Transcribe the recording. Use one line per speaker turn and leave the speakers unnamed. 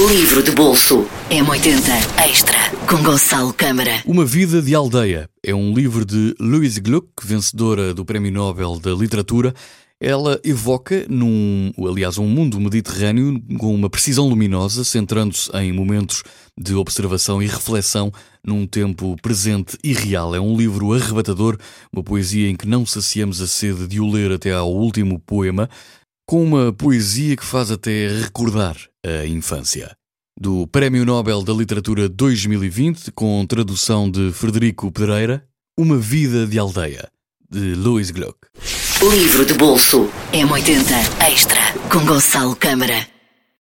Livro de bolso M80 Extra com Gonçalo Câmara.
Uma Vida de Aldeia é um livro de Louise Gluck, vencedora do Prémio Nobel da Literatura. Ela evoca, num, aliás, um mundo mediterrâneo com uma precisão luminosa, centrando-se em momentos de observação e reflexão num tempo presente e real. É um livro arrebatador, uma poesia em que não saciamos a sede de o ler até ao último poema, com uma poesia que faz até recordar a infância. Do Prémio Nobel da Literatura 2020, com tradução de Frederico Pedreira, Uma Vida de Aldeia, de Louis Gluck.
Livro de bolso M80 Extra com Gonçalo Câmara.